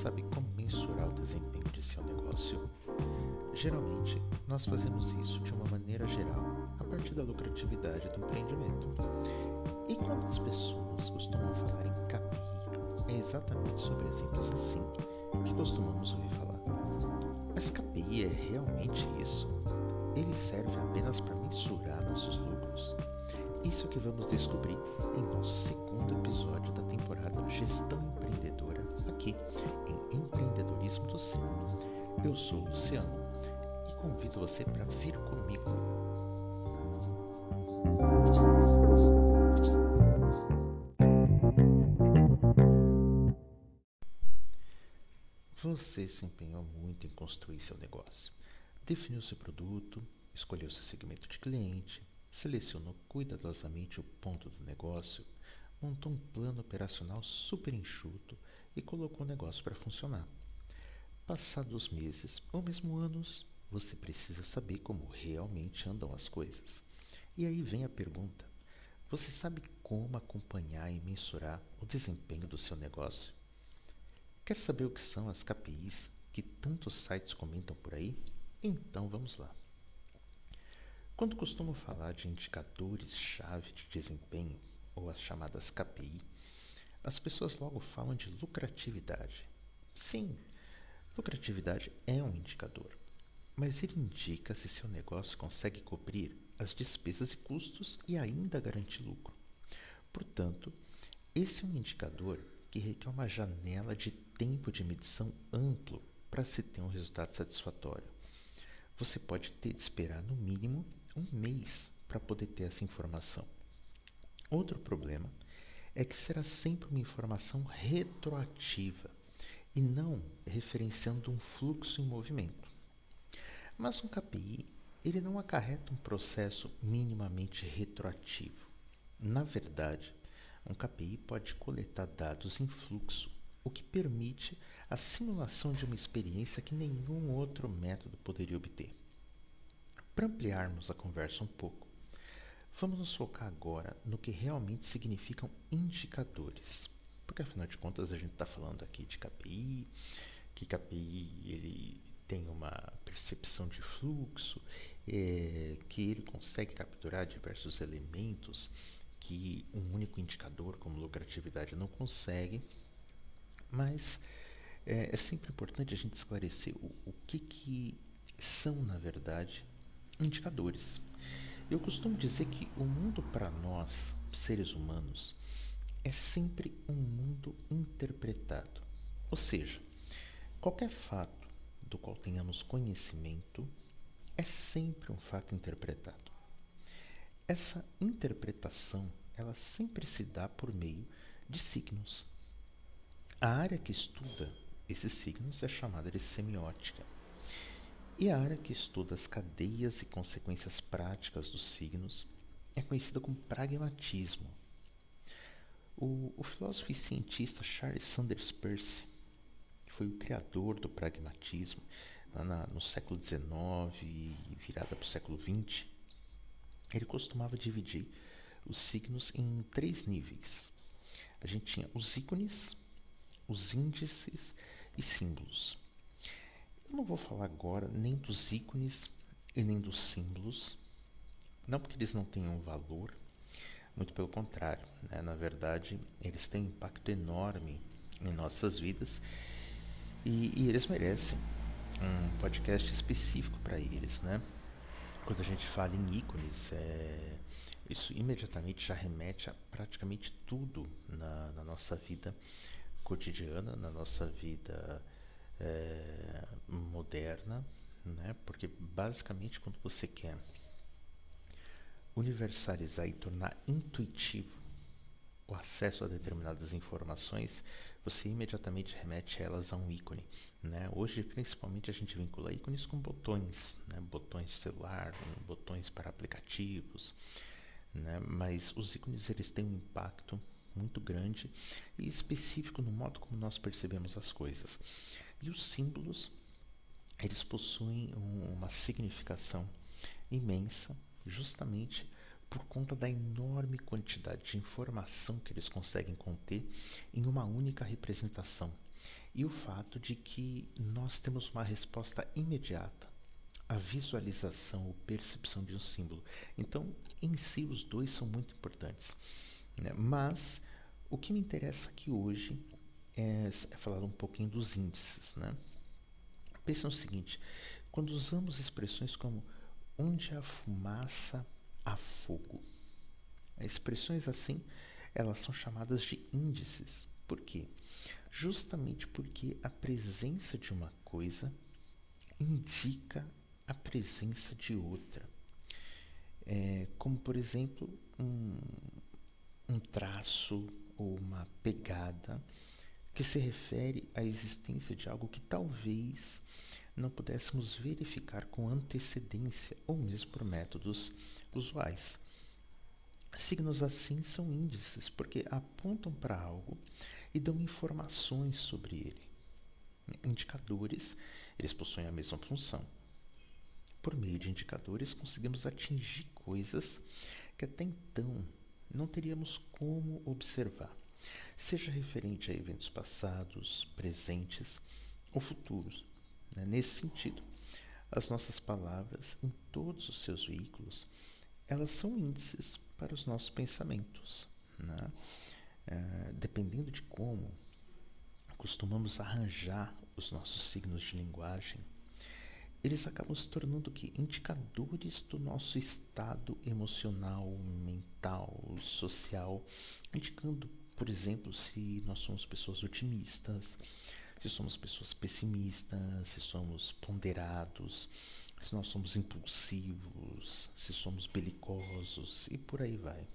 Sabe como mensurar o desempenho de seu negócio? Geralmente, nós fazemos isso de uma maneira geral, a partir da lucratividade do empreendimento. E quando as pessoas costumam falar em KPI, é exatamente sobre exemplos assim que costumamos ouvir falar. Mas KPI é realmente isso? Ele serve apenas para mensurar nossos lucros? Isso que vamos descobrir em nosso segundo episódio da temporada Gestão Empreendedora, aqui em Empreendedorismo do Céu. Eu sou o Luciano e convido você para vir comigo. Você se empenhou muito em construir seu negócio. Definiu seu produto, escolheu seu segmento de cliente, selecionou cuidadosamente o ponto do negócio, montou um plano operacional super enxuto e colocou o negócio para funcionar. Passados meses ou mesmo anos, você precisa saber como realmente andam as coisas. E aí vem a pergunta: você sabe como acompanhar e mensurar o desempenho do seu negócio? Quer saber o que são as KPIs que tantos sites comentam por aí? Então vamos lá. Quando costumo falar de indicadores-chave de desempenho, ou as chamadas KPI, as pessoas logo falam de lucratividade. Sim, lucratividade é um indicador, mas ele indica se seu negócio consegue cobrir as despesas e custos e ainda garantir lucro. Portanto, esse é um indicador que requer uma janela de tempo de medição amplo para se ter um resultado satisfatório. Você pode ter de esperar no mínimo um mês para poder ter essa informação. Outro problema é que será sempre uma informação retroativa e não referenciando um fluxo em movimento. Mas um KPI ele não acarreta um processo minimamente retroativo. Na verdade, um KPI pode coletar dados em fluxo, o que permite a simulação de uma experiência que nenhum outro método poderia obter. Para ampliarmos a conversa um pouco, vamos nos focar agora no que realmente significam indicadores. Porque afinal de contas a gente está falando aqui de KPI, que KPI ele tem uma percepção de fluxo, é, que ele consegue capturar diversos elementos que um único indicador como lucratividade não consegue, mas é, é sempre importante a gente esclarecer o, o que, que são, na verdade, indicadores. Eu costumo dizer que o mundo para nós, seres humanos, é sempre um mundo interpretado. Ou seja, qualquer fato do qual tenhamos conhecimento é sempre um fato interpretado. Essa interpretação, ela sempre se dá por meio de signos. A área que estuda esses signos é chamada de semiótica. E a área que estuda as cadeias e consequências práticas dos signos é conhecida como pragmatismo. O, o filósofo e cientista Charles Sanders Peirce, que foi o criador do pragmatismo lá na, no século XIX e virada para o século XX, ele costumava dividir os signos em três níveis. A gente tinha os ícones, os índices e símbolos. Eu não vou falar agora nem dos ícones e nem dos símbolos, não porque eles não tenham valor, muito pelo contrário, né? na verdade, eles têm um impacto enorme em nossas vidas e, e eles merecem um podcast específico para eles. Né? Quando a gente fala em ícones, é, isso imediatamente já remete a praticamente tudo na, na nossa vida cotidiana, na nossa vida é, moderna, né? porque basicamente quando você quer universalizar e tornar intuitivo o acesso a determinadas informações, você imediatamente remete elas a um ícone. Né? Hoje, principalmente, a gente vincula ícones com botões, né? botões de celular, botões para aplicativos, né? mas os ícones eles têm um impacto muito grande e específico no modo como nós percebemos as coisas. E os símbolos, eles possuem um, uma significação imensa, justamente por conta da enorme quantidade de informação que eles conseguem conter em uma única representação. e o fato de que nós temos uma resposta imediata à visualização ou percepção de um símbolo. Então, em si, os dois são muito importantes. Né? Mas o que me interessa aqui hoje é, é falar um pouquinho dos índices. Né? Pense no seguinte: quando usamos expressões como onde há fumaça, há fogo. Expressões assim, elas são chamadas de índices. Por quê? Justamente porque a presença de uma coisa indica a presença de outra. É, como, por exemplo, um, um traço ou uma pegada que se refere à existência de algo que talvez não pudéssemos verificar com antecedência ou mesmo por métodos usuais. Signos assim são índices porque apontam para algo e dão informações sobre ele. Indicadores, eles possuem a mesma função. Por meio de indicadores, conseguimos atingir coisas que até então não teríamos como observar, seja referente a eventos passados, presentes ou futuros. Né? Nesse sentido, as nossas palavras, em todos os seus veículos, elas são índices para os nossos pensamentos. Né? É, dependendo de como costumamos arranjar os nossos signos de linguagem, eles acabam se tornando que indicadores do nosso estado emocional, mental, social, indicando, por exemplo, se nós somos pessoas otimistas, se somos pessoas pessimistas, se somos ponderados, se nós somos impulsivos, se somos belicosos e por aí vai.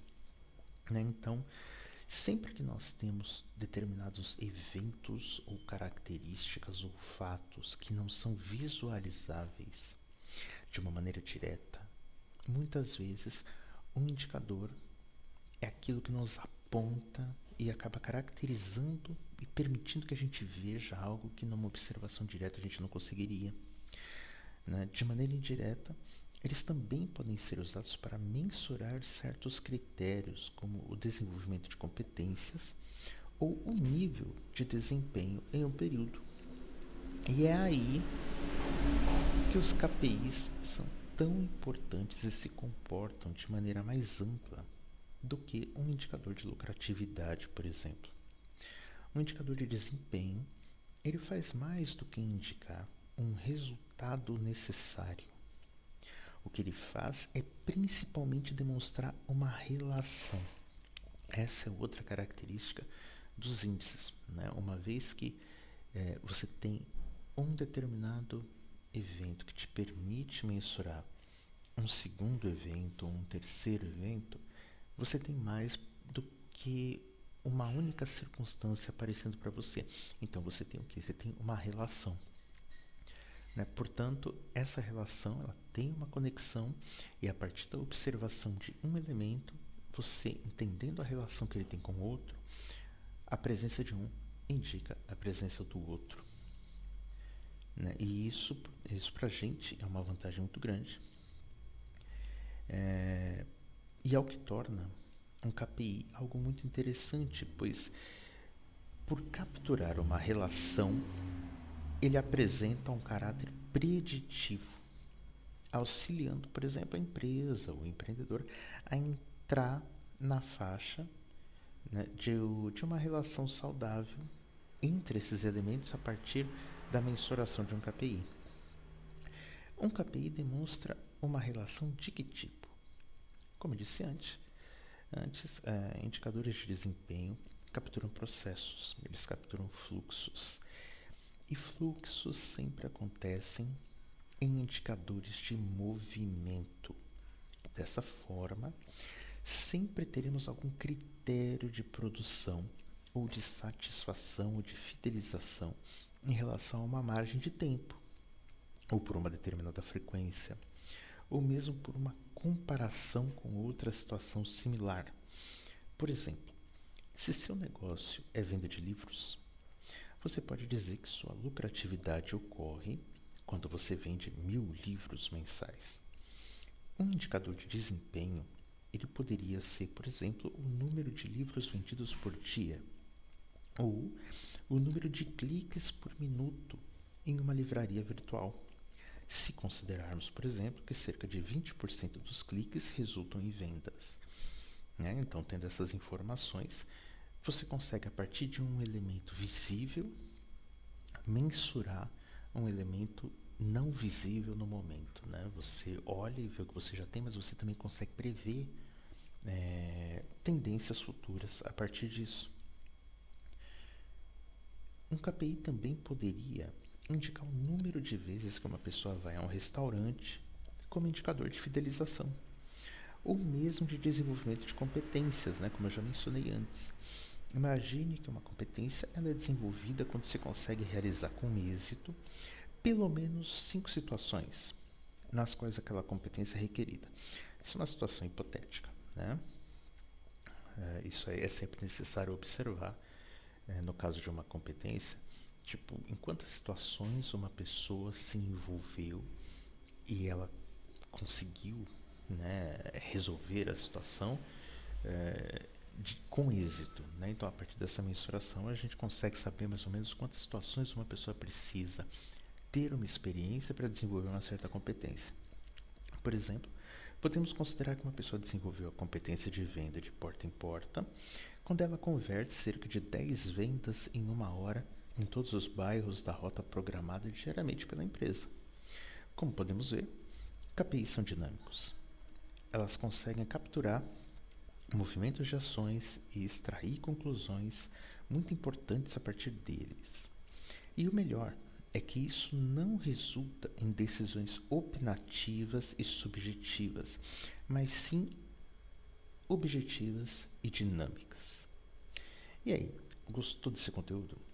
Né? Então, sempre que nós temos determinados eventos ou características ou fatos que não são visualizáveis de uma maneira direta, muitas vezes um indicador é aquilo que nos aponta e acaba caracterizando e permitindo que a gente veja algo que numa observação direta a gente não conseguiria. Né? De maneira indireta, eles também podem ser usados para mensurar certos critérios, como o desenvolvimento de competências ou o nível de desempenho em um período. E é aí que os KPIs são tão importantes e se comportam de maneira mais ampla do que um indicador de lucratividade, por exemplo. Um indicador de desempenho, ele faz mais do que indicar um resultado necessário. O que ele faz é principalmente demonstrar uma relação. Essa é outra característica dos índices. Né? Uma vez que é, você tem um determinado evento que te permite mensurar um segundo evento ou um terceiro evento, você tem mais do que uma única circunstância aparecendo para você. Então você tem o que? Você tem uma relação. Né? Portanto, essa relação ela tem uma conexão e a partir da observação de um elemento, você entendendo a relação que ele tem com o outro, a presença de um indica a presença do outro. Né? E isso, isso para a gente é uma vantagem muito grande. É, e é o que torna um KPI algo muito interessante, pois por capturar uma relação, ele apresenta um caráter preditivo, auxiliando, por exemplo, a empresa, o empreendedor, a entrar na faixa né, de, de uma relação saudável entre esses elementos a partir da mensuração de um KPI. Um KPI demonstra uma relação de que tipo? Como disse antes, antes é, indicadores de desempenho capturam processos, eles capturam fluxos. E fluxos sempre acontecem em indicadores de movimento. Dessa forma, sempre teremos algum critério de produção ou de satisfação ou de fidelização em relação a uma margem de tempo, ou por uma determinada frequência, ou mesmo por uma comparação com outra situação similar. Por exemplo, se seu negócio é venda de livros, você pode dizer que sua lucratividade ocorre quando você vende mil livros mensais. Um indicador de desempenho ele poderia ser, por exemplo, o número de livros vendidos por dia ou o número de cliques por minuto em uma livraria virtual. Se considerarmos, por exemplo, que cerca de 20% dos cliques resultam em vendas. Né? Então, tendo essas informações, você consegue, a partir de um elemento visível, mensurar um elemento não visível no momento. Né? Você olha e vê o que você já tem, mas você também consegue prever é, tendências futuras a partir disso. Um KPI também poderia indicar o número de vezes que uma pessoa vai a um restaurante como indicador de fidelização, ou mesmo de desenvolvimento de competências, né, como eu já mencionei antes. Imagine que uma competência ela é desenvolvida quando se consegue realizar com êxito pelo menos cinco situações nas quais aquela competência é requerida. Isso é uma situação hipotética. Né? É, isso aí é sempre necessário observar é, no caso de uma competência, tipo, em quantas situações uma pessoa se envolveu e ela conseguiu né, resolver a situação é, de, com êxito. Né? Então, a partir dessa mensuração, a gente consegue saber mais ou menos quantas situações uma pessoa precisa ter uma experiência para desenvolver uma certa competência. Por exemplo, podemos considerar que uma pessoa desenvolveu a competência de venda de porta em porta quando ela converte cerca de 10 vendas em uma hora em todos os bairros da rota programada diariamente pela empresa. Como podemos ver, KPIs são dinâmicos. Elas conseguem capturar movimentos de ações e extrair conclusões muito importantes a partir deles. E o melhor é que isso não resulta em decisões opinativas e subjetivas, mas sim objetivas e dinâmicas. E aí, gostou desse conteúdo?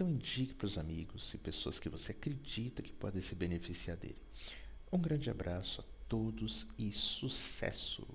Então indique para os amigos e pessoas que você acredita que podem se beneficiar dele. Um grande abraço a todos e sucesso!